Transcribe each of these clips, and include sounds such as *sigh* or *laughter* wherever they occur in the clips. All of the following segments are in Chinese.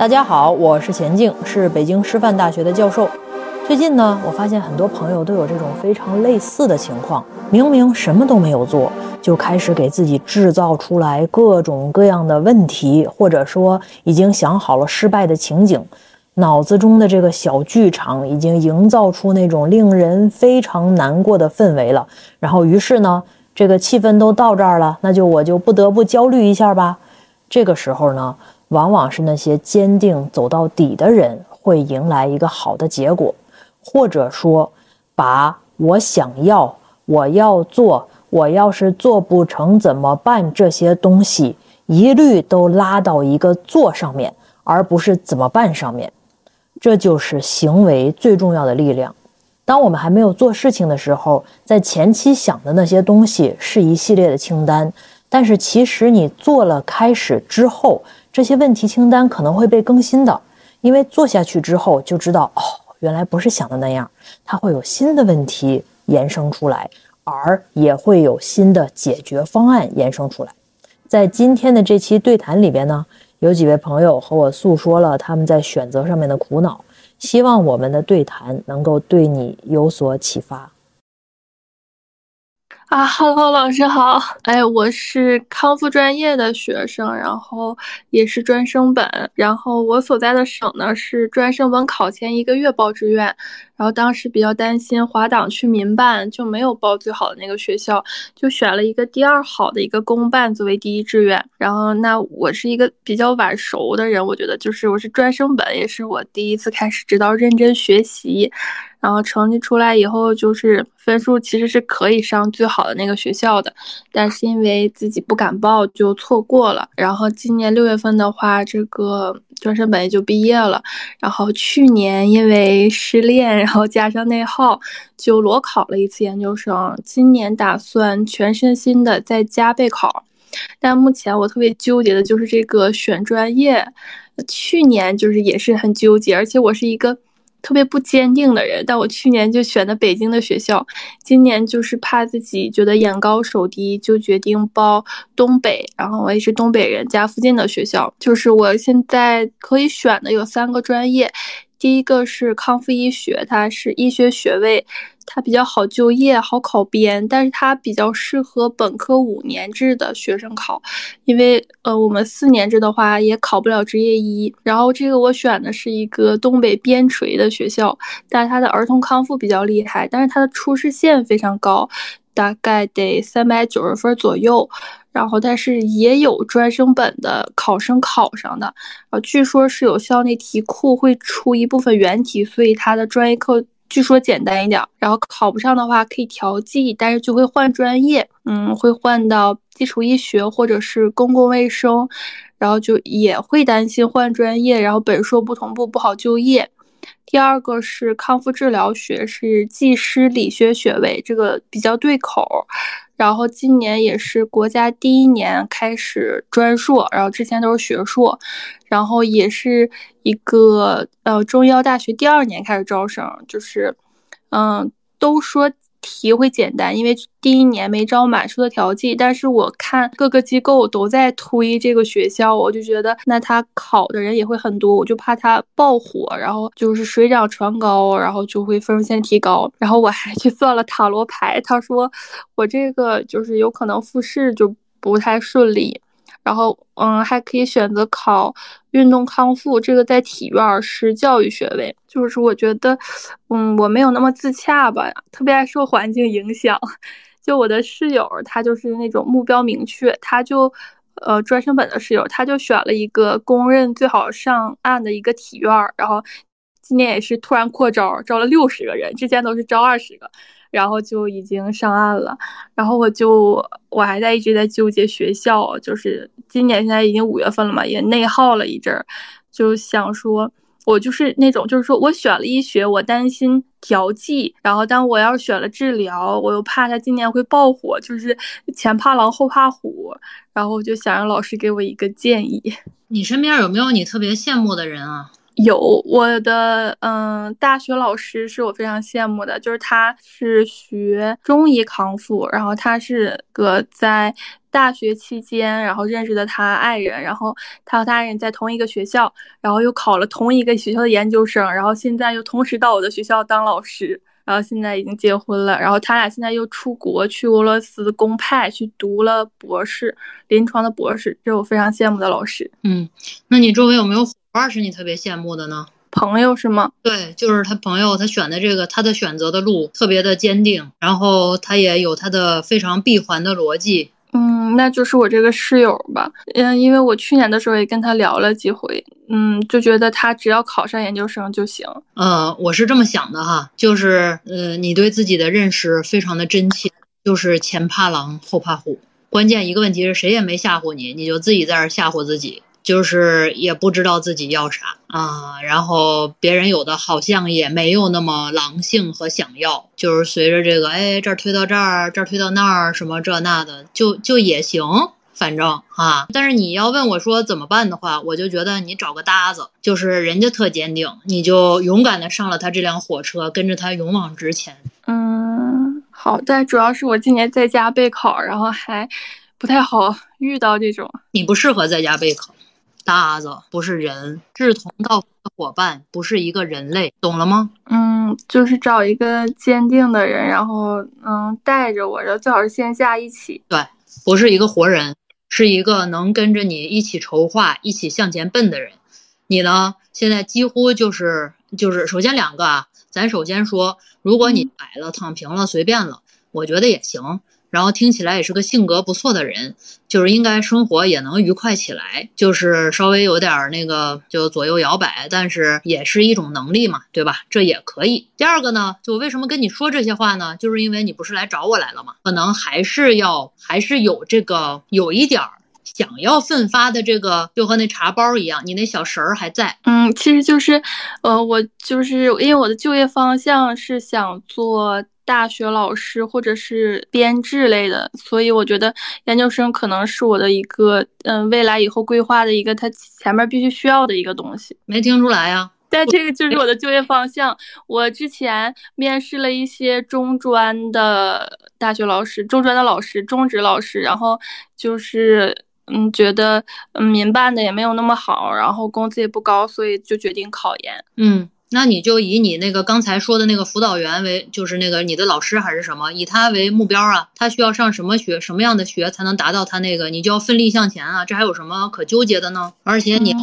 大家好，我是钱静，是北京师范大学的教授。最近呢，我发现很多朋友都有这种非常类似的情况，明明什么都没有做，就开始给自己制造出来各种各样的问题，或者说已经想好了失败的情景，脑子中的这个小剧场已经营造出那种令人非常难过的氛围了。然后，于是呢，这个气氛都到这儿了，那就我就不得不焦虑一下吧。这个时候呢，往往是那些坚定走到底的人会迎来一个好的结果。或者说，把我想要、我要做、我要是做不成怎么办这些东西，一律都拉到一个做上面，而不是怎么办上面。这就是行为最重要的力量。当我们还没有做事情的时候，在前期想的那些东西是一系列的清单，但是其实你做了开始之后，这些问题清单可能会被更新的，因为做下去之后就知道哦。原来不是想的那样，它会有新的问题延伸出来，而也会有新的解决方案延伸出来。在今天的这期对谈里边呢，有几位朋友和我诉说了他们在选择上面的苦恼，希望我们的对谈能够对你有所启发。啊，Hello，老师好。哎，我是康复专业的学生，然后也是专升本。然后我所在的省呢是专升本考前一个月报志愿。然后当时比较担心滑档去民办就没有报最好的那个学校，就选了一个第二好的一个公办作为第一志愿。然后那我是一个比较晚熟的人，我觉得就是我是专升本，也是我第一次开始知道认真学习。然后成绩出来以后，就是分数其实是可以上最好的那个学校的，但是因为自己不敢报，就错过了。然后今年六月份的话，这个专升本也就毕业了。然后去年因为失恋，然后加上内耗，就裸考了一次研究生。今年打算全身心的在家备考，但目前我特别纠结的就是这个选专业。去年就是也是很纠结，而且我是一个。特别不坚定的人，但我去年就选的北京的学校，今年就是怕自己觉得眼高手低，就决定报东北。然后我也是东北人，家附近的学校，就是我现在可以选的有三个专业。第一个是康复医学，它是医学学位，它比较好就业，好考编，但是它比较适合本科五年制的学生考，因为呃我们四年制的话也考不了执业医。然后这个我选的是一个东北边陲的学校，但它的儿童康复比较厉害，但是它的初试线非常高，大概得三百九十分左右。然后，但是也有专升本的考生考上的，呃，据说是有校内题库会出一部分原题，所以他的专业课据说简单一点。然后考不上的话可以调剂，但是就会换专业，嗯，会换到基础医学或者是公共卫生，然后就也会担心换专业，然后本硕不同步不好就业。第二个是康复治疗学，是技师理学学位，这个比较对口。然后今年也是国家第一年开始专硕，然后之前都是学硕，然后也是一个呃中医药大学第二年开始招生，就是嗯都说。题会简单，因为第一年没招满数的调剂，但是我看各个机构都在推这个学校，我就觉得那他考的人也会很多，我就怕他爆火，然后就是水涨船高，然后就会分数线提高。然后我还去算了塔罗牌，他说我这个就是有可能复试就不太顺利。然后，嗯，还可以选择考运动康复，这个在体院是教育学位。就是我觉得，嗯，我没有那么自洽吧，特别爱受环境影响。就我的室友，他就是那种目标明确，他就，呃，专升本的室友，他就选了一个公认最好上岸的一个体院，然后今年也是突然扩招，招了六十个人，之前都是招二十个。然后就已经上岸了，然后我就我还在一直在纠结学校，就是今年现在已经五月份了嘛，也内耗了一阵儿，就想说，我就是那种，就是说我选了医学，我担心调剂，然后但我要选了治疗，我又怕他今年会爆火，就是前怕狼后怕虎，然后就想让老师给我一个建议。你身边有没有你特别羡慕的人啊？有我的嗯，大学老师是我非常羡慕的，就是他是学中医康复，然后他是个在大学期间，然后认识的他爱人，然后他和他爱人在同一个学校，然后又考了同一个学校的研究生，然后现在又同时到我的学校当老师，然后现在已经结婚了，然后他俩现在又出国去俄罗斯公派去读了博士，临床的博士，这是我非常羡慕的老师。嗯，那你周围有没有伙伴是你特别羡慕的呢？朋友是吗？对，就是他朋友，他选的这个，他的选择的路特别的坚定，然后他也有他的非常闭环的逻辑。嗯，那就是我这个室友吧。嗯，因为我去年的时候也跟他聊了几回，嗯，就觉得他只要考上研究生就行。呃，我是这么想的哈，就是呃，你对自己的认识非常的真切，就是前怕狼后怕虎。关键一个问题是谁也没吓唬你，你就自己在这吓唬自己。就是也不知道自己要啥啊，然后别人有的好像也没有那么狼性和想要，就是随着这个，哎，这儿推到这儿，这儿推到那儿，什么这那的，就就也行，反正啊。但是你要问我说怎么办的话，我就觉得你找个搭子，就是人家特坚定，你就勇敢的上了他这辆火车，跟着他勇往直前。嗯，好，但主要是我今年在家备考，然后还不太好遇到这种。你不适合在家备考。搭子不是人，志同道合的伙伴不是一个人类，懂了吗？嗯，就是找一个坚定的人，然后嗯带着我，然后最好是线下一起。对，不是一个活人，是一个能跟着你一起筹划、一起向前奔的人。你呢？现在几乎就是就是，首先两个啊，咱首先说，如果你摆了、躺平了、随便了，我觉得也行。然后听起来也是个性格不错的人，就是应该生活也能愉快起来，就是稍微有点那个就左右摇摆，但是也是一种能力嘛，对吧？这也可以。第二个呢，就为什么跟你说这些话呢？就是因为你不是来找我来了嘛？可能还是要还是有这个有一点想要奋发的这个，就和那茶包一样，你那小神儿还在。嗯，其实就是，呃，我就是因为我的就业方向是想做。大学老师或者是编制类的，所以我觉得研究生可能是我的一个，嗯，未来以后规划的一个，它前面必须需要的一个东西。没听出来呀？*laughs* 但这个就是我的就业方向。我之前面试了一些中专的大学老师、中专的老师、中职老师，然后就是，嗯，觉得嗯民办的也没有那么好，然后工资也不高，所以就决定考研。嗯。那你就以你那个刚才说的那个辅导员为，就是那个你的老师还是什么，以他为目标啊？他需要上什么学，什么样的学才能达到他那个？你就要奋力向前啊！这还有什么可纠结的呢？而且你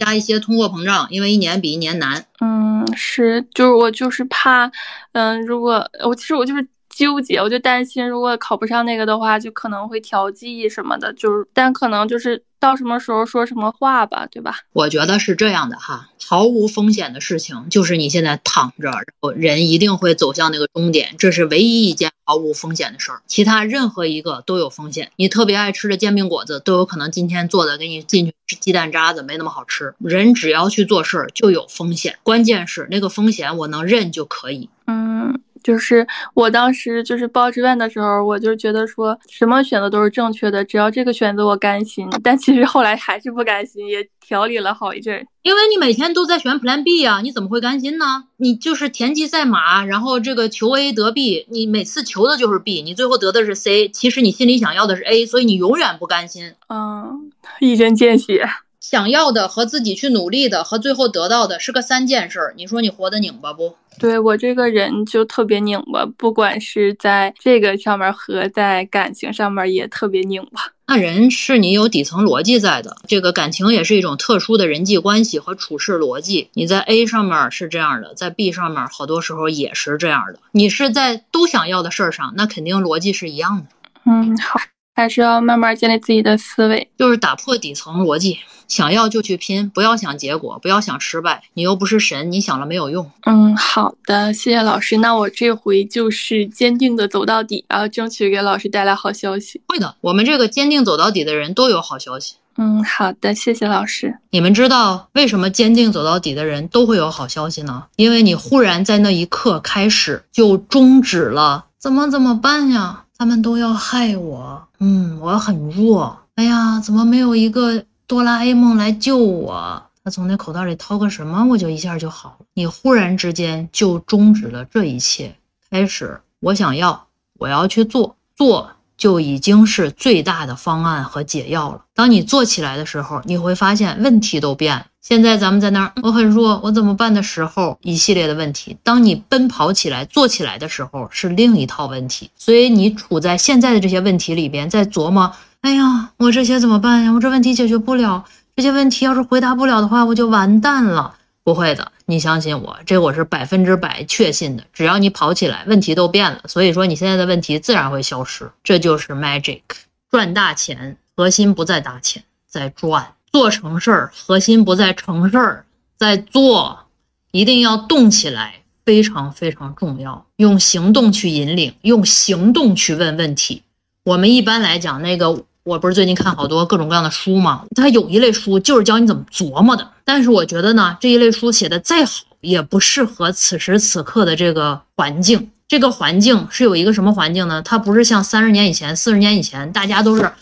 加一些通货膨胀，因为一年比一年难。嗯，是，就是我就是怕，嗯，如果我其实我就是纠结，我就担心如果考不上那个的话，就可能会调剂什么的，就是但可能就是。到什么时候说什么话吧，对吧？我觉得是这样的哈，毫无风险的事情就是你现在躺着，然后人一定会走向那个终点，这是唯一一件毫无风险的事儿。其他任何一个都有风险。你特别爱吃的煎饼果子都有可能今天做的给你进去鸡蛋渣子没那么好吃。人只要去做事儿就有风险，关键是那个风险我能认就可以。嗯。就是我当时就是报志愿的时候，我就觉得说什么选择都是正确的，只要这个选择我甘心。*laughs* 但其实后来还是不甘心，也调理了好一阵。因为你每天都在选 Plan B 啊，你怎么会甘心呢？你就是田忌赛马，然后这个求 A 得 B，你每次求的就是 B，你最后得的是 C。其实你心里想要的是 A，所以你永远不甘心。嗯，一针见血。想要的和自己去努力的和最后得到的是个三件事儿，你说你活得拧巴不？对我这个人就特别拧巴，不管是在这个上面和在感情上面也特别拧巴。那人是你有底层逻辑在的，这个感情也是一种特殊的人际关系和处事逻辑。你在 A 上面是这样的，在 B 上面好多时候也是这样的。你是在都想要的事儿上，那肯定逻辑是一样的。嗯，好。还是要慢慢建立自己的思维，就是打破底层逻辑，想要就去拼，不要想结果，不要想失败。你又不是神，你想了没有用。嗯，好的，谢谢老师。那我这回就是坚定的走到底，然后争取给老师带来好消息。会的，我们这个坚定走到底的人都有好消息。嗯，好的，谢谢老师。你们知道为什么坚定走到底的人都会有好消息呢？因为你忽然在那一刻开始就终止了，怎么怎么办呀？他们都要害我，嗯，我很弱。哎呀，怎么没有一个哆啦 A 梦来救我？他从那口袋里掏个什么，我就一下就好了。你忽然之间就终止了这一切，开始，我想要，我要去做，做就已经是最大的方案和解药了。当你做起来的时候，你会发现问题都变了。现在咱们在那儿，我很弱，我怎么办的时候，一系列的问题。当你奔跑起来、做起来的时候，是另一套问题。所以你处在现在的这些问题里边，在琢磨：哎呀，我这些怎么办呀？我这问题解决不了，这些问题要是回答不了的话，我就完蛋了。不会的，你相信我，这我是百分之百确信的。只要你跑起来，问题都变了。所以说，你现在的问题自然会消失。这就是 magic，赚大钱，核心不在大钱，在赚。做成事儿，核心不在成事儿，在做，一定要动起来，非常非常重要。用行动去引领，用行动去问问题。我们一般来讲，那个我不是最近看好多各种各样的书嘛，它有一类书就是教你怎么琢磨的。但是我觉得呢，这一类书写的再好，也不适合此时此刻的这个环境。这个环境是有一个什么环境呢？它不是像三十年以前、四十年以前，大家都是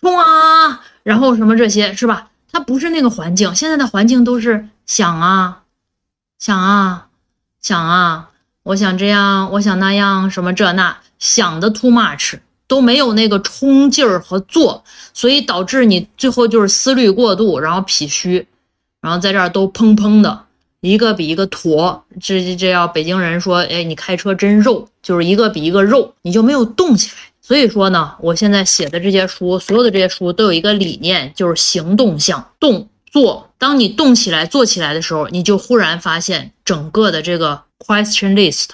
冲啊，然后什么这些，是吧？它不是那个环境，现在的环境都是想啊，想啊，想啊，我想这样，我想那样，什么这那，想的 too much，都没有那个冲劲儿和做，所以导致你最后就是思虑过度，然后脾虚，然后在这儿都砰砰的，一个比一个坨，这这要北京人说，哎，你开车真肉，就是一个比一个肉，你就没有动起来。所以说呢，我现在写的这些书，所有的这些书都有一个理念，就是行动向动做。当你动起来、做起来的时候，你就忽然发现整个的这个 question list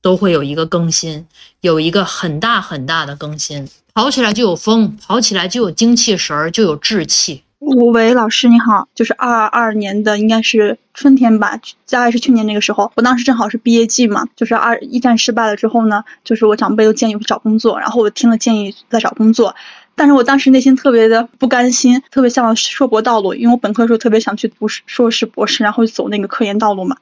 都会有一个更新，有一个很大很大的更新。跑起来就有风，跑起来就有精气神儿，就有志气。喂，老师你好，就是二二年的，应该是春天吧，大概是去年那个时候，我当时正好是毕业季嘛，就是二一战失败了之后呢，就是我长辈都建议我去找工作，然后我听了建议在找工作。但是我当时内心特别的不甘心，特别向往硕博道路，因为我本科的时候特别想去读硕士、博士，然后走那个科研道路嘛。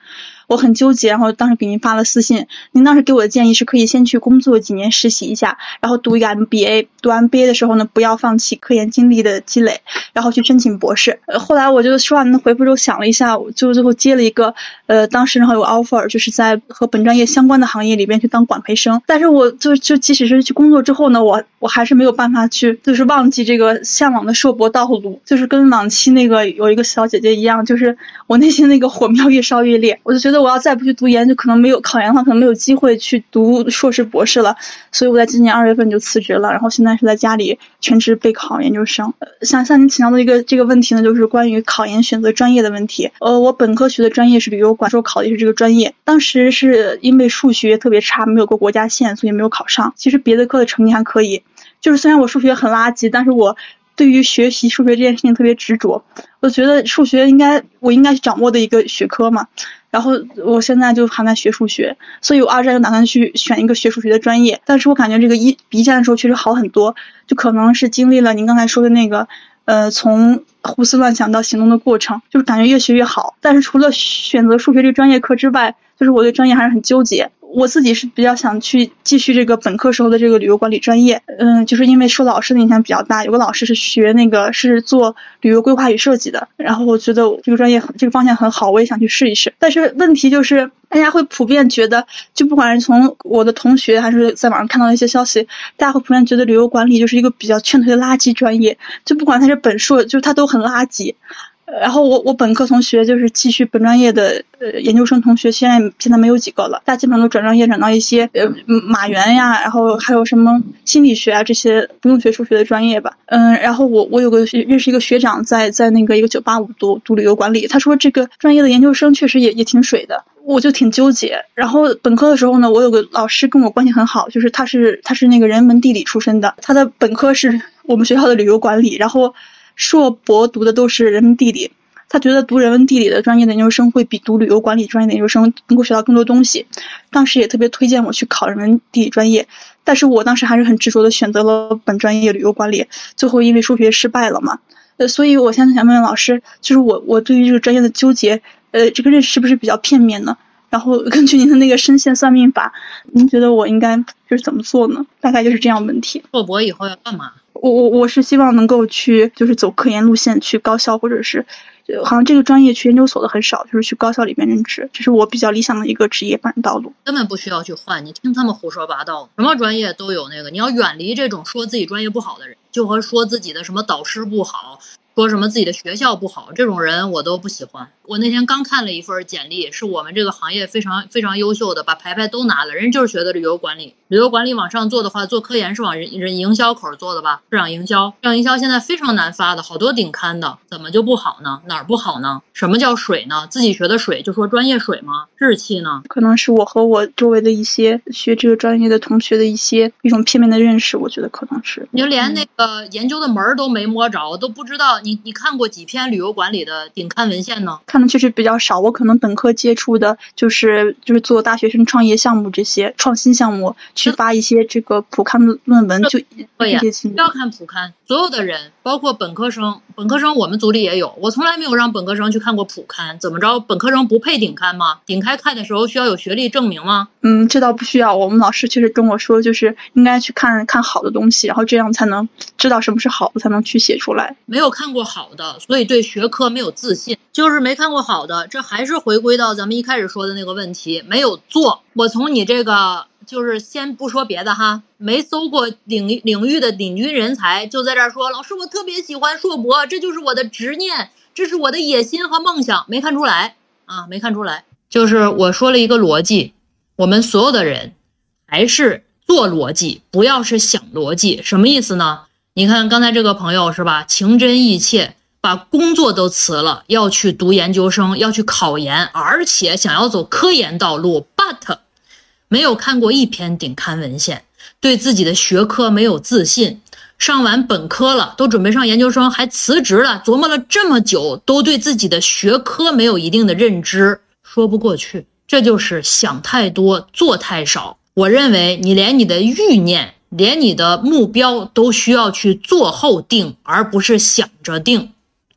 我很纠结，然后当时给您发了私信，您当时给我的建议是可以先去工作几年实习一下，然后读一个 MBA，读 MBA 的时候呢，不要放弃科研经历的积累，然后去申请博士。呃，后来我就收到您的回复之后想了一下，就最后接了一个，呃，当时然后有 offer，就是在和本专业相关的行业里边去当管培生。但是我就就即使是去工作之后呢，我我还是没有办法去，就是忘记这个向往的硕博道路，就是跟往期那个有一个小姐姐一样，就是我内心那个火苗越烧越烈，我就觉得。我要再不去读研，就可能没有考研的话，可能没有机会去读硕士、博士了。所以我在今年二月份就辞职了，然后现在是在家里全职备考研究生。想向您请教的一个这个问题呢，就是关于考研选择专业的问题。呃，我本科学的专业是旅游管，说考的是这个专业。当时是因为数学特别差，没有过国家线，所以没有考上。其实别的科的成绩还可以，就是虽然我数学很垃圾，但是我。对于学习数学这件事情特别执着，我觉得数学应该我应该掌握的一个学科嘛。然后我现在就还在学数学，所以我二战就打算去选一个学数学的专业。但是我感觉这个一一战的时候确实好很多，就可能是经历了您刚才说的那个，呃，从胡思乱想到行动的过程，就是感觉越学越好。但是除了选择数学这个专业课之外，就是我对专业还是很纠结。我自己是比较想去继续这个本科时候的这个旅游管理专业，嗯，就是因为受老师的影响比较大，有个老师是学那个是做旅游规划与设计的，然后我觉得这个专业这个方向很好，我也想去试一试。但是问题就是，大家会普遍觉得，就不管是从我的同学还是在网上看到一些消息，大家会普遍觉得旅游管理就是一个比较劝退的垃圾专业，就不管他是本硕，就是他都很垃圾。然后我我本科同学就是继续本专业的呃研究生同学，现在现在没有几个了，大基本上都转专业转到一些呃马原呀，然后还有什么心理学啊这些不用学数学的专业吧。嗯，然后我我有个认识一个学长在在那个一个九八五读读旅游管理，他说这个专业的研究生确实也也挺水的，我就挺纠结。然后本科的时候呢，我有个老师跟我关系很好，就是他是他是那个人文地理出身的，他的本科是我们学校的旅游管理，然后。硕博读的都是人文地理，他觉得读人文地理的专业的研究生会比读旅游管理专业的研究生能够学到更多东西。当时也特别推荐我去考人文地理专业，但是我当时还是很执着的选择了本专业旅游管理。最后因为数学失败了嘛，呃，所以我现在想问问老师，就是我我对于这个专业的纠结，呃，这个认识是不是比较片面呢？然后根据您的那个深线算命法，您觉得我应该就是怎么做呢？大概就是这样问题。硕博以后要干嘛？我我我是希望能够去就是走科研路线，去高校或者是，好像这个专业去研究所的很少，就是去高校里面任职，这是我比较理想的一个职业发展道路。根本不需要去换，你听他们胡说八道，什么专业都有那个，你要远离这种说自己专业不好的人，就和说自己的什么导师不好。说什么自己的学校不好，这种人我都不喜欢。我那天刚看了一份简历，是我们这个行业非常非常优秀的，把牌牌都拿了，人就是学的旅游管理。旅游管理往上做的话，做科研是往人人营销口做的吧？市场营销，市场营销现在非常难发的，好多顶刊的，怎么就不好呢？哪儿不好呢？什么叫水呢？自己学的水就说专业水吗？日气呢？可能是我和我周围的一些学这个专业的同学的一些一种片面的认识，我觉得可能是。你就连那个研究的门儿都没摸着，都不知道。你你看过几篇旅游管理的顶刊文献呢？看的确实比较少。我可能本科接触的就是就是做大学生创业项目这些创新项目，去发一些这个普刊的论文，就一些情不要看普刊，所有的人，包括本科生，本科生我们组里也有，我从来没有让本科生去看过普刊。怎么着？本科生不配顶刊吗？顶开看的时候需要有学历证明吗？嗯，这倒不需要。我们老师确实跟我说，就是应该去看看好的东西，然后这样才能知道什么是好的，才能去写出来。没有看过好的，所以对学科没有自信，就是没看过好的。这还是回归到咱们一开始说的那个问题，没有做。我从你这个，就是先不说别的哈，没搜过领领域的领军人才，就在这儿说，老师我特别喜欢硕博，这就是我的执念，这是我的野心和梦想，没看出来啊，没看出来。就是我说了一个逻辑，我们所有的人还是做逻辑，不要是想逻辑，什么意思呢？你看刚才这个朋友是吧，情真意切，把工作都辞了，要去读研究生，要去考研，而且想要走科研道路，but 没有看过一篇顶刊文献，对自己的学科没有自信，上完本科了，都准备上研究生，还辞职了，琢磨了这么久，都对自己的学科没有一定的认知。说不过去，这就是想太多，做太少。我认为你连你的欲念，连你的目标都需要去做后定，而不是想着定。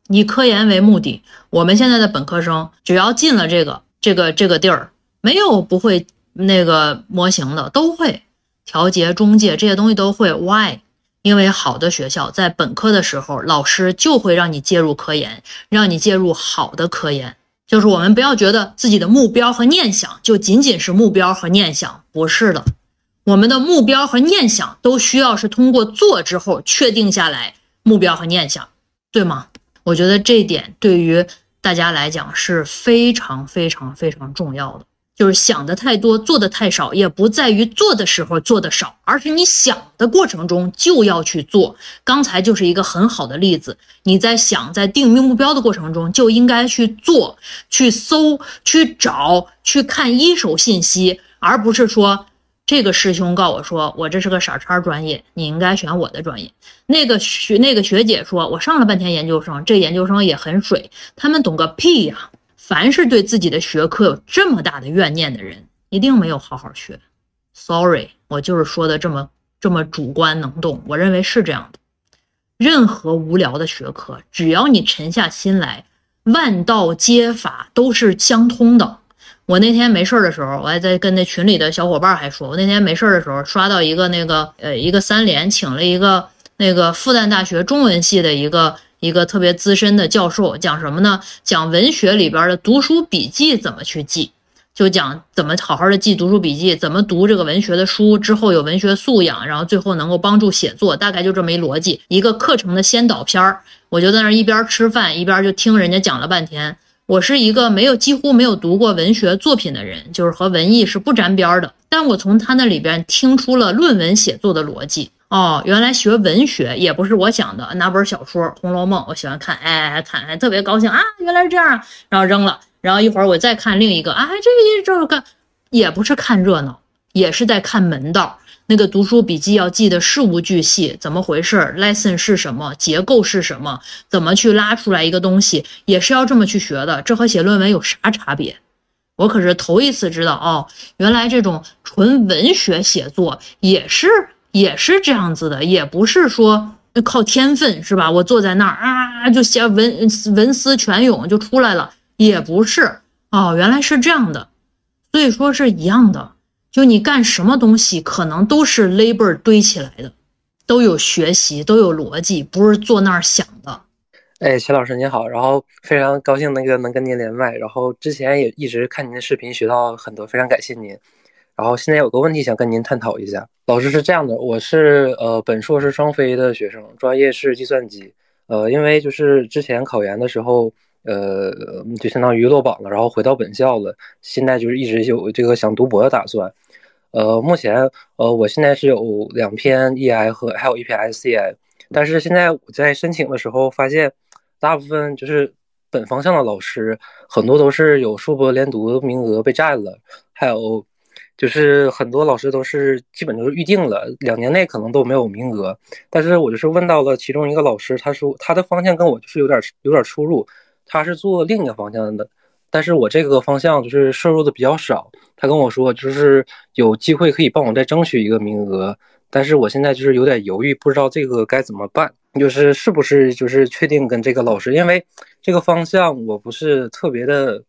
以科研为目的，我们现在的本科生只要进了这个这个这个地儿，没有不会那个模型的，都会调节、中介这些东西都会。Why？因为好的学校在本科的时候，老师就会让你介入科研，让你介入好的科研。就是我们不要觉得自己的目标和念想就仅仅是目标和念想，不是的，我们的目标和念想都需要是通过做之后确定下来目标和念想，对吗？我觉得这点对于大家来讲是非常非常非常重要的。就是想的太多，做的太少，也不在于做的时候做的少，而是你想的过程中就要去做。刚才就是一个很好的例子，你在想，在定目标的过程中就应该去做，去搜，去找，去看一手信息，而不是说这个师兄告我说我这是个傻叉专业，你应该选我的专业。那个学那个学姐说我上了半天研究生，这研究生也很水，他们懂个屁呀！凡是对自己的学科有这么大的怨念的人，一定没有好好学。Sorry，我就是说的这么这么主观能动，我认为是这样的。任何无聊的学科，只要你沉下心来，万道皆法都是相通的。我那天没事的时候，我还在跟那群里的小伙伴还说，我那天没事的时候刷到一个那个呃一个三连请了一个那个复旦大学中文系的一个。一个特别资深的教授讲什么呢？讲文学里边的读书笔记怎么去记，就讲怎么好好的记读书笔记，怎么读这个文学的书之后有文学素养，然后最后能够帮助写作，大概就这么一逻辑。一个课程的先导片儿，我就在那一边吃饭一边就听人家讲了半天。我是一个没有几乎没有读过文学作品的人，就是和文艺是不沾边的，但我从他那里边听出了论文写作的逻辑。哦，原来学文学也不是我想的，拿本小说《红楼梦》，我喜欢看，哎，看还特别高兴啊，原来是这样，然后扔了，然后一会儿我再看另一个，啊，这个这个也不是看热闹，也是在看门道。那个读书笔记要记得事无巨细，怎么回事？lesson 是什么？结构是什么？怎么去拉出来一个东西，也是要这么去学的。这和写论文有啥差别？我可是头一次知道哦，原来这种纯文学写作也是。也是这样子的，也不是说靠天分是吧？我坐在那儿啊，就写文文思泉涌就出来了，也不是哦，原来是这样的，所以说是一样的。就你干什么东西，可能都是 labor 堆起来的，都有学习，都有逻辑，不是坐那儿想的。哎，齐老师您好，然后非常高兴那个能跟您连麦，然后之前也一直看您的视频学到很多，非常感谢您。然后现在有个问题想跟您探讨一下，老师是这样的，我是呃本硕是双非的学生，专业是计算机，呃因为就是之前考研的时候，呃就相当于落榜了，然后回到本校了，现在就是一直有这个想读博的打算，呃目前呃我现在是有两篇 EI 和还有一篇 SCI，但是现在我在申请的时候发现。大部分就是本方向的老师，很多都是有硕博连读名额被占了，还有就是很多老师都是基本都是预定了，两年内可能都没有名额。但是我就是问到了其中一个老师，他说他的方向跟我就是有点有点出入，他是做另一个方向的，但是我这个方向就是摄入的比较少。他跟我说就是有机会可以帮我再争取一个名额，但是我现在就是有点犹豫，不知道这个该怎么办。就是是不是就是确定跟这个老师，因为这个方向我不是特别的，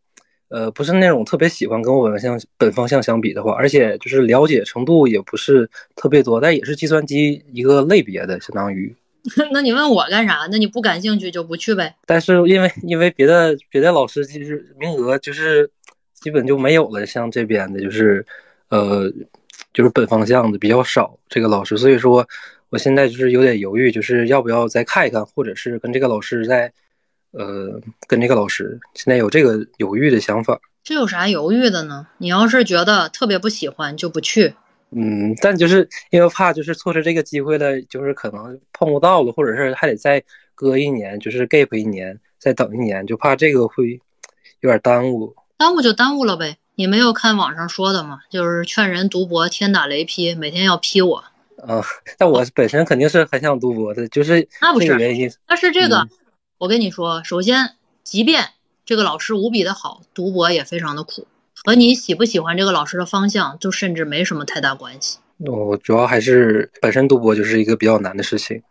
呃，不是那种特别喜欢跟我本向本方向相比的话，而且就是了解程度也不是特别多，但也是计算机一个类别的，相当于。*laughs* 那你问我干啥？那你不感兴趣就不去呗。但是因为因为别的别的老师就是名额就是基本就没有了，像这边的就是呃就是本方向的比较少，这个老师，所以说。我现在就是有点犹豫，就是要不要再看一看，或者是跟这个老师再，呃，跟这个老师现在有这个犹豫的想法。这有啥犹豫的呢？你要是觉得特别不喜欢，就不去。嗯，但就是因为怕就是错失这个机会了，就是可能碰不到了，或者是还得再搁一年，就是 gap 一年，再等一年，就怕这个会有点耽误。耽误就耽误了呗。你没有看网上说的吗？就是劝人读博，天打雷劈，每天要劈我。啊，但我本身肯定是很想读博的，就是那不是原因。那是这个，我跟你说，首先，即便这个老师无比的好，读博也非常的苦，和你喜不喜欢这个老师的方向，就甚至没什么太大关系。我主要还是本身读博就是一个比较难的事情，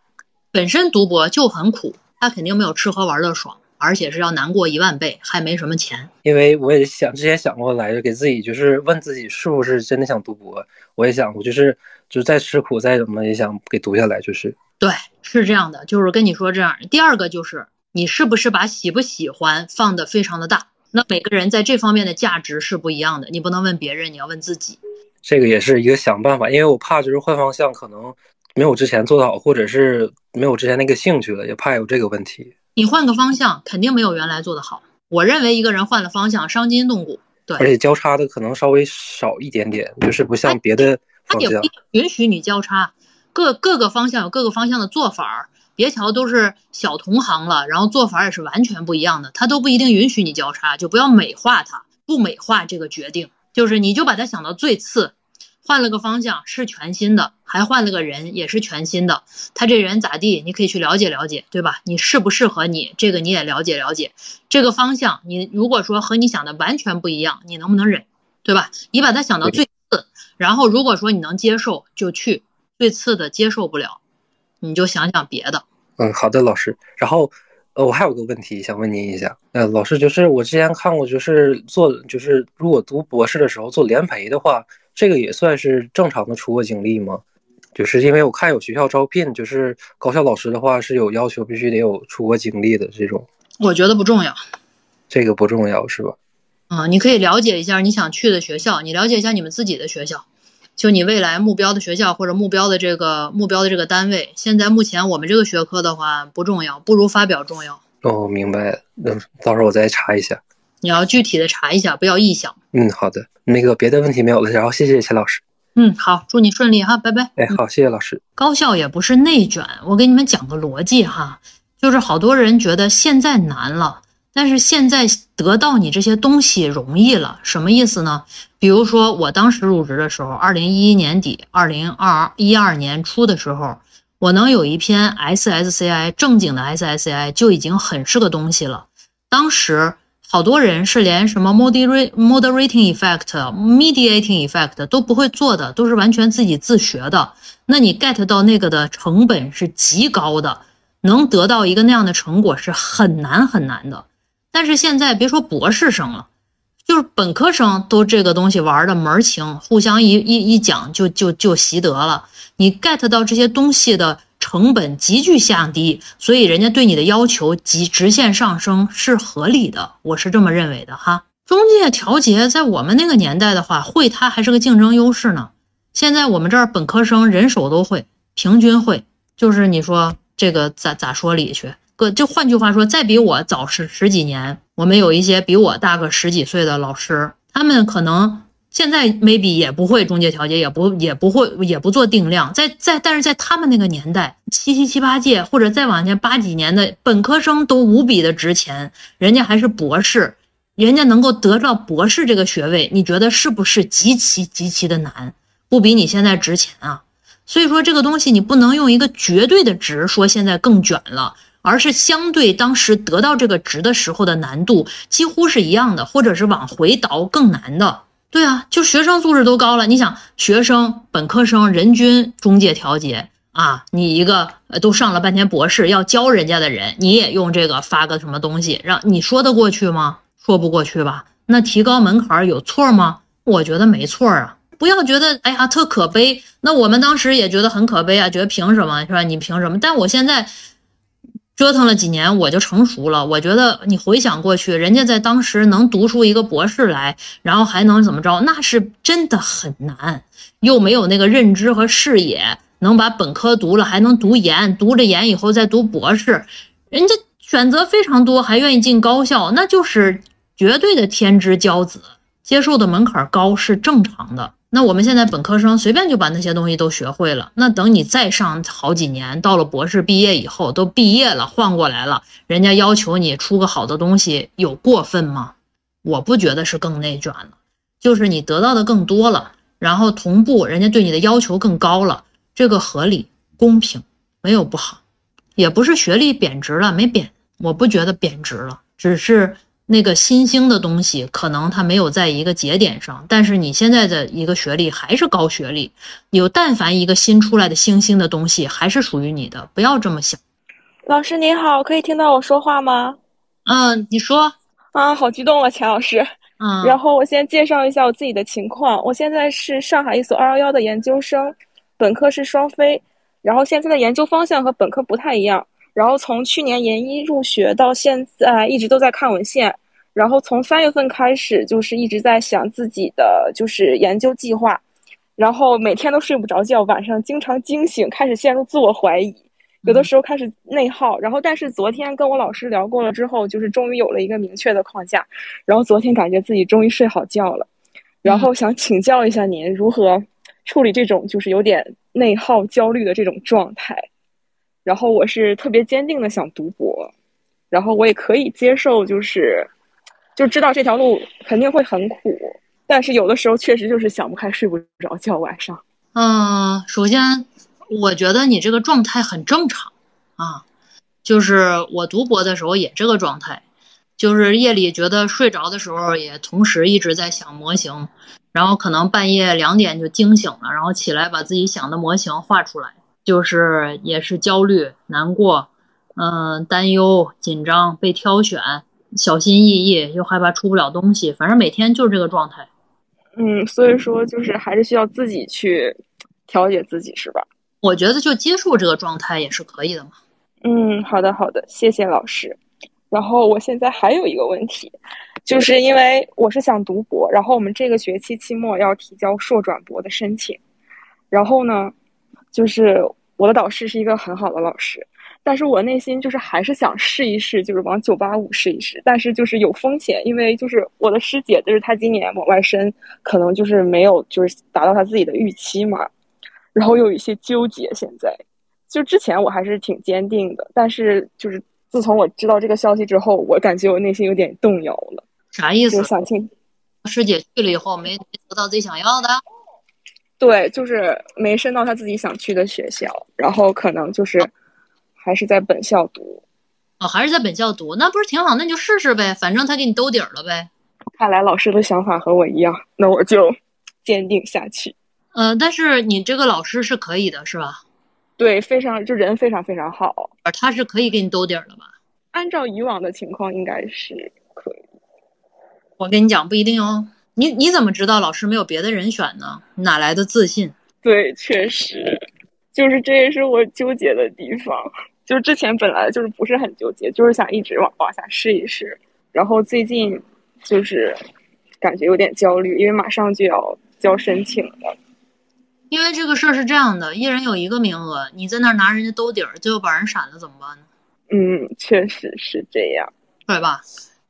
本身读博就很苦，他肯定没有吃喝玩乐爽，而且是要难过一万倍，还没什么钱。因为我也想之前想过来着，给自己就是问自己是不是真的想读博，我也想过就是。就再吃苦再怎么也想给读下来，就是对，是这样的，就是跟你说这样。第二个就是你是不是把喜不喜欢放的非常的大？那每个人在这方面的价值是不一样的，你不能问别人，你要问自己。这个也是一个想办法，因为我怕就是换方向可能没有之前做的好，或者是没有之前那个兴趣了，也怕有这个问题。你换个方向肯定没有原来做的好。我认为一个人换了方向，伤筋动骨，对，而且交叉的可能稍微少一点点，就是不像别的。他也不允许你交叉，各各个方向有各个方向的做法儿，别瞧都是小同行了，然后做法也是完全不一样的，他都不一定允许你交叉，就不要美化它，不美化这个决定，就是你就把它想到最次，换了个方向是全新的，还换了个人也是全新的，他这人咋地，你可以去了解了解，对吧？你适不适合你，这个你也了解了解，这个方向你如果说和你想的完全不一样，你能不能忍，对吧？你把它想到最次。然后，如果说你能接受，就去；最次的接受不了，你就想想别的。嗯，好的，老师。然后，呃，我还有个问题想问您一下。呃，老师，就是我之前看过，就是做，就是如果读博士的时候做联培的话，这个也算是正常的出国经历吗？就是因为我看有学校招聘，就是高校老师的话是有要求，必须得有出国经历的这种。我觉得不重要。这个不重要是吧？啊，你可以了解一下你想去的学校，你了解一下你们自己的学校，就你未来目标的学校或者目标的这个目标的这个单位。现在目前我们这个学科的话不重要，不如发表重要。哦，明白。那到时候我再查一下。你要具体的查一下，不要臆想。嗯，好的。那个别的问题没有了，然后谢谢钱老师。嗯，好，祝你顺利哈，拜拜。哎，好，谢谢老师。高校也不是内卷，我给你们讲个逻辑哈，就是好多人觉得现在难了。但是现在得到你这些东西容易了，什么意思呢？比如说我当时入职的时候，二零一一年底，二零二一二年初的时候，我能有一篇 SSCI 正经的 SSCI 就已经很是个东西了。当时好多人是连什么 moderating effect、mediating effect 都不会做的，都是完全自己自学的。那你 get 到那个的成本是极高的，能得到一个那样的成果是很难很难的。但是现在别说博士生了，就是本科生都这个东西玩的门儿清，互相一一一讲就就就习得了。你 get 到这些东西的成本急剧下低，所以人家对你的要求急直线上升是合理的，我是这么认为的哈。中介调节在我们那个年代的话，会它还是个竞争优势呢。现在我们这儿本科生人手都会，平均会，就是你说这个咋咋说理去？个就换句话说，再比我早十十几年，我们有一些比我大个十几岁的老师，他们可能现在 maybe 也不会中介调节，也不也不会也不做定量，在在但是在他们那个年代，七七七八届或者再往前八几年的本科生都无比的值钱，人家还是博士，人家能够得到博士这个学位，你觉得是不是极其极其的难？不比你现在值钱啊？所以说这个东西你不能用一个绝对的值说现在更卷了。而是相对当时得到这个值的时候的难度几乎是一样的，或者是往回倒更难的。对啊，就学生素质都高了。你想，学生本科生人均中介调节啊，你一个都上了半天博士要教人家的人，你也用这个发个什么东西，让你说得过去吗？说不过去吧？那提高门槛有错吗？我觉得没错啊。不要觉得哎呀特可悲，那我们当时也觉得很可悲啊，觉得凭什么是吧？你凭什么？但我现在。折腾了几年，我就成熟了。我觉得你回想过去，人家在当时能读出一个博士来，然后还能怎么着，那是真的很难，又没有那个认知和视野，能把本科读了，还能读研，读着研以后再读博士，人家选择非常多，还愿意进高校，那就是绝对的天之骄子，接受的门槛高是正常的。那我们现在本科生随便就把那些东西都学会了，那等你再上好几年，到了博士毕业以后都毕业了，换过来了，人家要求你出个好的东西，有过分吗？我不觉得是更内卷了，就是你得到的更多了，然后同步人家对你的要求更高了，这个合理公平，没有不好，也不是学历贬值了，没贬，我不觉得贬值了，只是。那个新兴的东西，可能它没有在一个节点上，但是你现在的一个学历还是高学历，有但凡一个新出来的新兴的东西，还是属于你的，不要这么想。老师您好，可以听到我说话吗？嗯，你说。啊，好激动啊，钱老师。嗯。然后我先介绍一下我自己的情况，我现在是上海一所二幺幺的研究生，本科是双非，然后现在的研究方向和本科不太一样。然后从去年研一入学到现在，一直都在看文献。然后从三月份开始，就是一直在想自己的就是研究计划。然后每天都睡不着觉，晚上经常惊醒，开始陷入自我怀疑，有的时候开始内耗。然后但是昨天跟我老师聊过了之后，就是终于有了一个明确的框架。然后昨天感觉自己终于睡好觉了。然后想请教一下您，如何处理这种就是有点内耗、焦虑的这种状态？然后我是特别坚定的想读博，然后我也可以接受，就是就知道这条路肯定会很苦，但是有的时候确实就是想不开，睡不着觉晚上。嗯，首先我觉得你这个状态很正常啊，就是我读博的时候也这个状态，就是夜里觉得睡着的时候也同时一直在想模型，然后可能半夜两点就惊醒了，然后起来把自己想的模型画出来。就是也是焦虑、难过，嗯，担忧、紧张，被挑选，小心翼翼，又害怕出不了东西，反正每天就是这个状态。嗯，所以说就是还是需要自己去调节自己，是吧？我觉得就接受这个状态也是可以的嘛。嗯，好的，好的，谢谢老师。然后我现在还有一个问题，就是因为我是想读博，然后我们这个学期期末要提交硕转博的申请，然后呢？就是我的导师是一个很好的老师，但是我内心就是还是想试一试，就是往九八五试一试，但是就是有风险，因为就是我的师姐，就是她今年往外申，可能就是没有就是达到她自己的预期嘛，然后又有一些纠结。现在就之前我还是挺坚定的，但是就是自从我知道这个消息之后，我感觉我内心有点动摇了。啥意思？想听师姐去了以后没得到自己想要的。对，就是没升到他自己想去的学校，然后可能就是还是在本校读。哦，还是在本校读，那不是挺好？那你就试试呗，反正他给你兜底儿了呗。看来老师的想法和我一样，那我就坚定下去。呃，但是你这个老师是可以的，是吧？对，非常就人非常非常好，他是可以给你兜底儿的吧？按照以往的情况，应该是可以。我跟你讲，不一定哦。你你怎么知道老师没有别的人选呢？哪来的自信？对，确实，就是这也是我纠结的地方。就之前本来就是不是很纠结，就是想一直往往下试一试。然后最近就是感觉有点焦虑，因为马上就要交申请了。因为这个事儿是这样的，一人有一个名额，你在那儿拿人家兜底儿，最后把人闪了怎么办呢？嗯，确实是这样，对吧？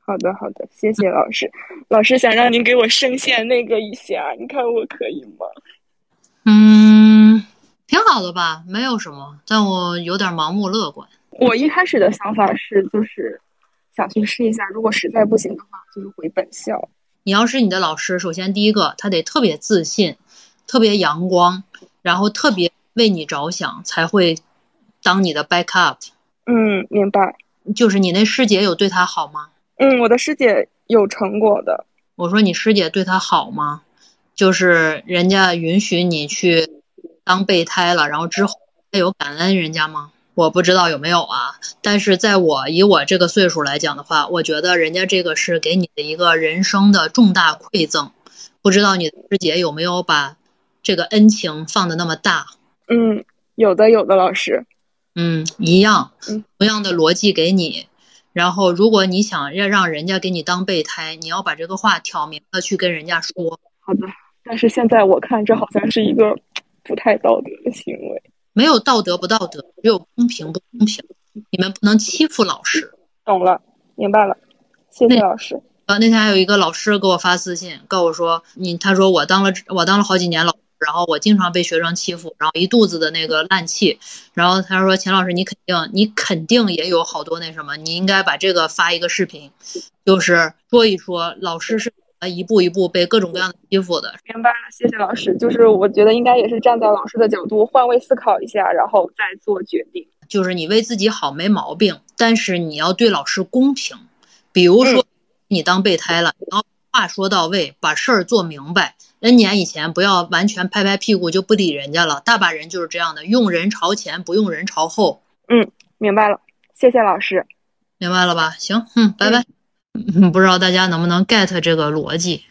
好的，好的，谢谢老师。老师想让您给我声线那个一下，你看我可以吗？嗯，挺好的吧，没有什么，但我有点盲目乐观。我一开始的想法是，就是想去试一下，如果实在不行的话，就是回本校。你要是你的老师，首先第一个他得特别自信，特别阳光，然后特别为你着想，才会当你的 backup。嗯，明白。就是你那师姐有对他好吗？嗯，我的师姐有成果的。我说你师姐对她好吗？就是人家允许你去当备胎了，然后之后她有感恩人家吗？我不知道有没有啊。但是在我以我这个岁数来讲的话，我觉得人家这个是给你的一个人生的重大馈赠。不知道你的师姐有没有把这个恩情放的那么大？嗯，有的，有的，老师。嗯，一样，同样的逻辑给你。然后，如果你想要让人家给你当备胎，你要把这个话挑明了去跟人家说。好的，但是现在我看这好像是一个不太道德的行为。没有道德不道德，只有公平不公平。你们不能欺负老师。懂了，明白了，谢谢老师。呃，那天还有一个老师给我发私信，告诉我说，你他说我当了我当了好几年老。然后我经常被学生欺负，然后一肚子的那个烂气。然后他说：“钱老师，你肯定你肯定也有好多那什么，你应该把这个发一个视频，就是说一说老师是一步一步被各种各样的欺负的。”明白了，谢谢老师。就是我觉得应该也是站在老师的角度换位思考一下，然后再做决定。就是你为自己好没毛病，但是你要对老师公平。比如说你当备胎了，你要话说到位，把事儿做明白。N 年以前，不要完全拍拍屁股就不理人家了。大把人就是这样的，用人朝前，不用人朝后。嗯，明白了，谢谢老师。明白了吧？行，嗯，拜拜。嗯 *laughs* 不知道大家能不能 get 这个逻辑？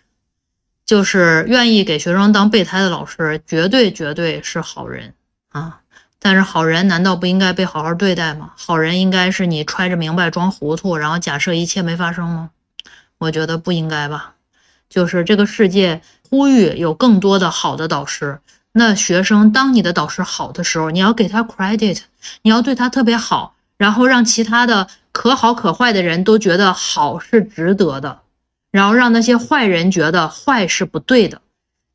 就是愿意给学生当备胎的老师，绝对绝对是好人啊。但是好人难道不应该被好好对待吗？好人应该是你揣着明白装糊涂，然后假设一切没发生吗？我觉得不应该吧。就是这个世界。呼吁有更多的好的导师。那学生，当你的导师好的时候，你要给他 credit，你要对他特别好，然后让其他的可好可坏的人都觉得好是值得的，然后让那些坏人觉得坏是不对的。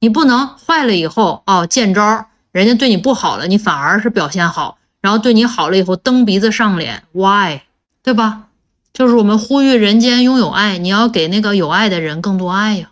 你不能坏了以后哦，见招，人家对你不好了，你反而是表现好，然后对你好了以后蹬鼻子上脸，why？对吧？就是我们呼吁人间拥有爱，你要给那个有爱的人更多爱呀。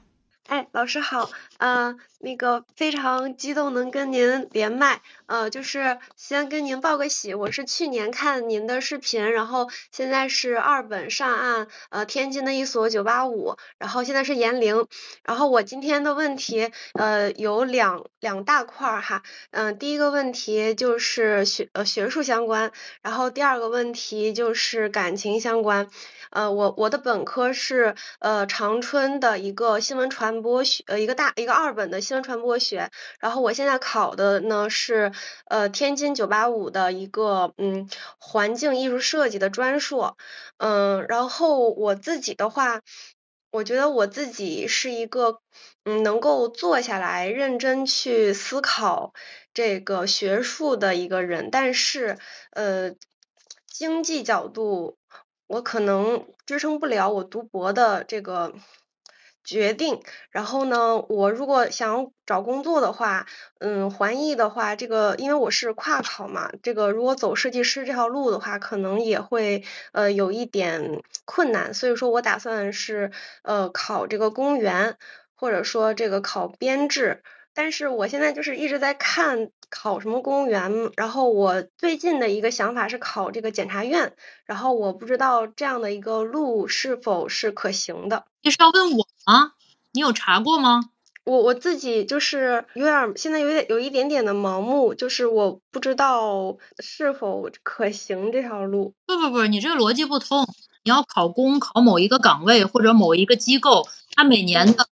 哎，老师好，嗯，那个非常激动能跟您连麦，呃，就是先跟您报个喜，我是去年看您的视频，然后现在是二本上岸，呃，天津的一所九八五，然后现在是研零，然后我今天的问题，呃，有两两大块儿哈，嗯，第一个问题就是学呃学术相关，然后第二个问题就是感情相关。呃，我我的本科是呃长春的一个新闻传播学，呃一个大一个二本的新闻传播学，然后我现在考的呢是呃天津九八五的一个嗯环境艺术设计的专硕，嗯，然后我自己的话，我觉得我自己是一个嗯能够坐下来认真去思考这个学术的一个人，但是呃经济角度。我可能支撑不了我读博的这个决定，然后呢，我如果想找工作的话，嗯，环艺的话，这个因为我是跨考嘛，这个如果走设计师这条路的话，可能也会呃有一点困难，所以说我打算是呃考这个公务员，或者说这个考编制。但是我现在就是一直在看考什么公务员，然后我最近的一个想法是考这个检察院，然后我不知道这样的一个路是否是可行的。你是要问我吗？你有查过吗？我我自己就是有点现在有点有一点点的盲目，就是我不知道是否可行这条路。不不不，你这个逻辑不通。你要考公考某一个岗位或者某一个机构，它每年的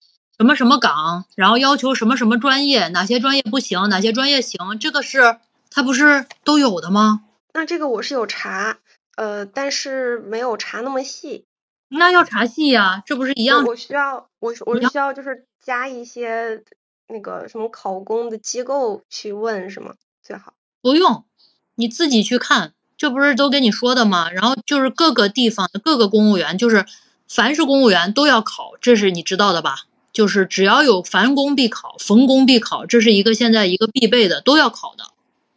什么什么岗，然后要求什么什么专业，哪些专业不行，哪些专业行，这个是它不是都有的吗？那这个我是有查，呃，但是没有查那么细。那要查细呀，这不是一样我？需要，我我需要就是加一些那个什么考公的机构去问是吗？最好。不用，你自己去看，这不是都跟你说的吗？然后就是各个地方的各个公务员，就是凡是公务员都要考，这是你知道的吧？就是只要有凡公必考，逢公必考，这是一个现在一个必备的，都要考的，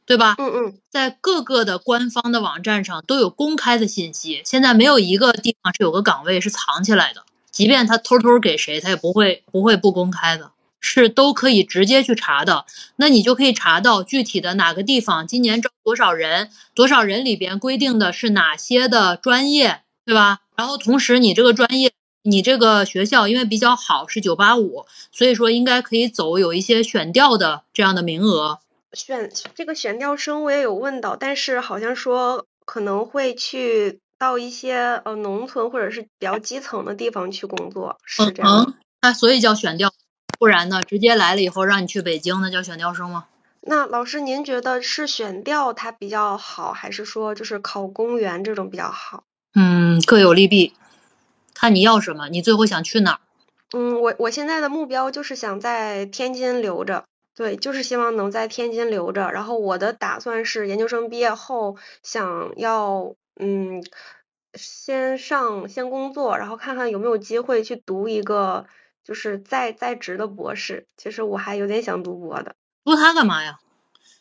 对吧？嗯嗯，在各个的官方的网站上都有公开的信息，现在没有一个地方是有个岗位是藏起来的，即便他偷偷给谁，他也不会不会不公开的，是都可以直接去查的。那你就可以查到具体的哪个地方今年招多少人，多少人里边规定的是哪些的专业，对吧？然后同时你这个专业，你这个学校因为比较好是九八五，所以说应该可以走有一些选调的这样的名额。选这个选调生我也有问到，但是好像说可能会去到一些呃农村或者是比较基层的地方去工作，是这样那所以叫选调，不然呢，直接来了以后让你去北京，那叫选调生吗？那老师您觉得是选调它比较好，还是说就是考公务员这种比较好？嗯，各有利弊，看你要什么，你最后想去哪儿？嗯，我我现在的目标就是想在天津留着，对，就是希望能在天津留着。然后我的打算是研究生毕业后想要嗯，先上先工作，然后看看有没有机会去读一个就是在在职的博士。其实我还有点想读博的。读它干嘛呀？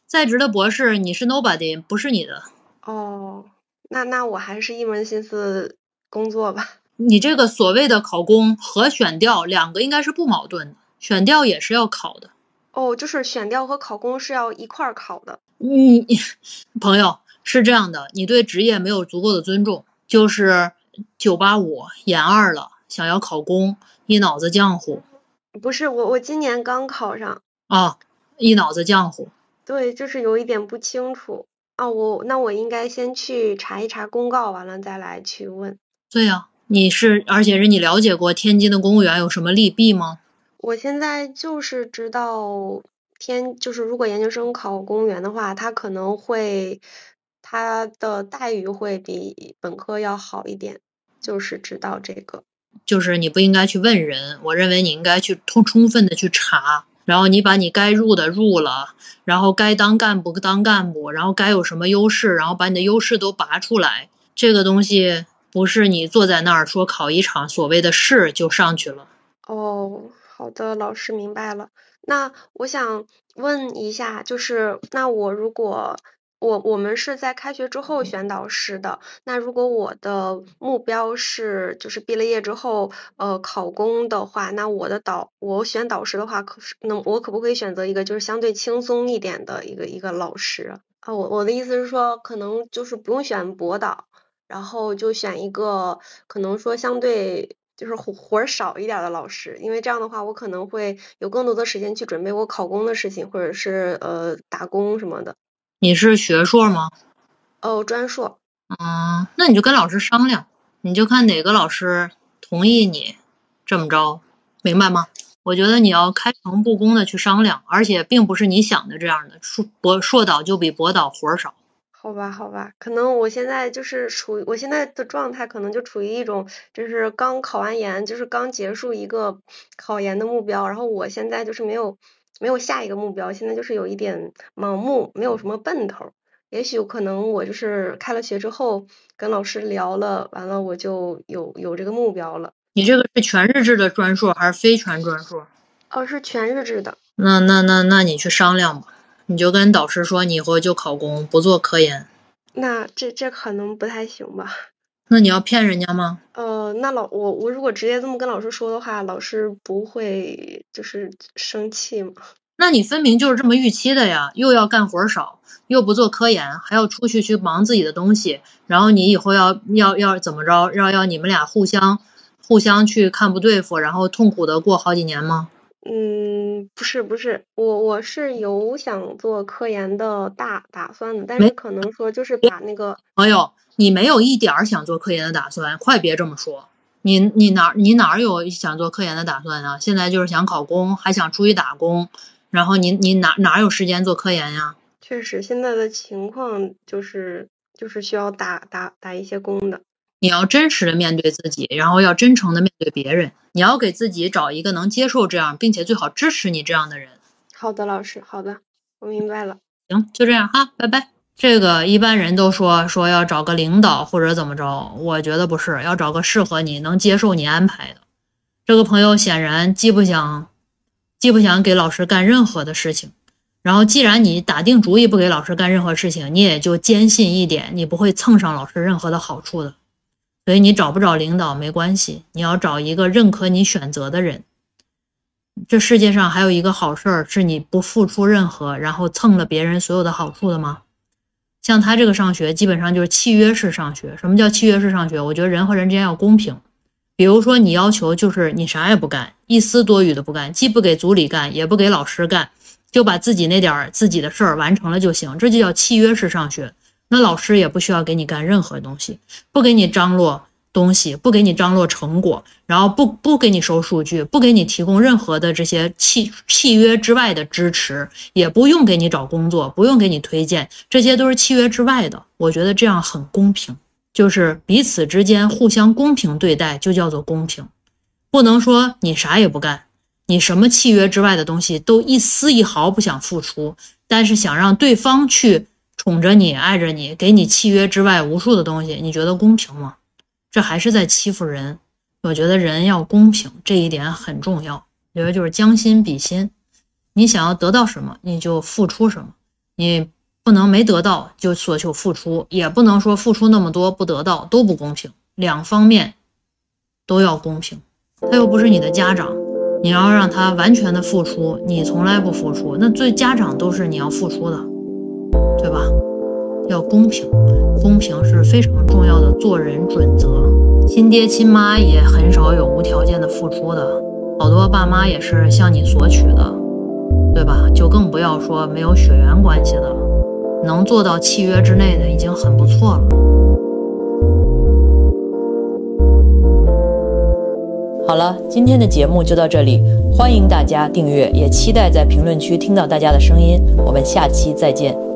在职的博士你是 nobody，不是你的。哦，那那我还是一门心思工作吧。你这个所谓的考公和选调两个应该是不矛盾的，选调也是要考的。哦，就是选调和考公是要一块儿考的。你 *laughs* 朋友是这样的，你对职业没有足够的尊重，就是九八五研二了，想要考公，一脑子浆糊不是我，我今年刚考上，啊，一脑子浆糊。对，就是有一点不清楚啊。我那我应该先去查一查公告，完了再来去问。对呀、你是，而且是你了解过天津的公务员有什么利弊吗？我现在就是知道天，就是如果研究生考公务员的话，他可能会他的待遇会比本科要好一点，就是知道这个。就是你不应该去问人，我认为你应该去充充分的去查，然后你把你该入的入了，然后该当干部当干部，然后该有什么优势，然后把你的优势都拔出来。这个东西不是你坐在那儿说考一场所谓的试就上去了。哦，好的，老师明白了。那我想问一下，就是那我如果我我们是在开学之后选导师的，那如果我的目标是就是毕了业之后呃考公的话，那我的导我选导师的话，可是能我可不可以选择一个就是相对轻松一点的一个一个老师啊？我我的意思是说，可能就是不用选博导，然后就选一个可能说相对就是活活儿少一点儿的老师，因为这样的话，我可能会有更多的时间去准备我考公的事情，或者是呃打工什么的。你是学硕吗？哦，专硕，嗯，那你就跟老师商量，你就看哪个老师同意你这么着，明白吗？我觉得你要开诚布公的去商量，而且并不是你想的这样的，硕博硕导就比博导活儿少。好吧，好吧，可能我现在就是处于我现在的状态，可能就处于一种就是刚考完研，就是刚结束一个考研的目标，然后我现在就是没有没有下一个目标，现在就是有一点盲目，没有什么奔头。也许可能我就是开了学之后跟老师聊了，完了我就有有这个目标了。你这个是全日制的专硕还是非全专硕？哦，是全日制的。那那那那你去商量吧，你就跟导师说你以后就考公，不做科研。那这这可能不太行吧？那你要骗人家吗？呃，那老我我如果直接这么跟老师说的话，老师不会就是生气吗？那你分明就是这么预期的呀，又要干活少，又不做科研，还要出去去忙自己的东西，然后你以后要要要怎么着？要要你们俩互相互相去看不对付，然后痛苦的过好几年吗？嗯，不是不是，我我是有想做科研的大打算的，但是可能说就是把那个朋友，你没有一点儿想做科研的打算，快别这么说。你你哪你哪有想做科研的打算啊？现在就是想考公，还想出去打工，然后你你哪哪有时间做科研呀？确实，现在的情况就是就是需要打打打一些工的。你要真实的面对自己，然后要真诚的面对别人。你要给自己找一个能接受这样，并且最好支持你这样的人。好的，老师，好的，我明白了。行，就这样哈，拜拜。这个一般人都说说要找个领导或者怎么着，我觉得不是，要找个适合你、能接受你安排的。这个朋友显然既不想，既不想给老师干任何的事情。然后，既然你打定主意不给老师干任何事情，你也就坚信一点，你不会蹭上老师任何的好处的。所以你找不找领导没关系，你要找一个认可你选择的人。这世界上还有一个好事儿，是你不付出任何，然后蹭了别人所有的好处的吗？像他这个上学，基本上就是契约式上学。什么叫契约式上学？我觉得人和人之间要公平。比如说，你要求就是你啥也不干，一丝多余的不干，既不给组里干，也不给老师干，就把自己那点儿自己的事儿完成了就行，这就叫契约式上学。那老师也不需要给你干任何东西，不给你张罗东西，不给你张罗成果，然后不不给你收数据，不给你提供任何的这些契契约之外的支持，也不用给你找工作，不用给你推荐，这些都是契约之外的。我觉得这样很公平，就是彼此之间互相公平对待，就叫做公平。不能说你啥也不干，你什么契约之外的东西都一丝一毫不想付出，但是想让对方去。宠着你，爱着你，给你契约之外无数的东西，你觉得公平吗？这还是在欺负人。我觉得人要公平，这一点很重要。我觉得就是将心比心，你想要得到什么，你就付出什么。你不能没得到就索求付出，也不能说付出那么多不得到都不公平。两方面都要公平。他又不是你的家长，你要让他完全的付出，你从来不付出，那最家长都是你要付出的。对吧？要公平，公平是非常重要的做人准则。亲爹亲妈也很少有无条件的付出的，好多爸妈也是向你索取的，对吧？就更不要说没有血缘关系的，能做到契约之内的已经很不错了。好了，今天的节目就到这里，欢迎大家订阅，也期待在评论区听到大家的声音。我们下期再见。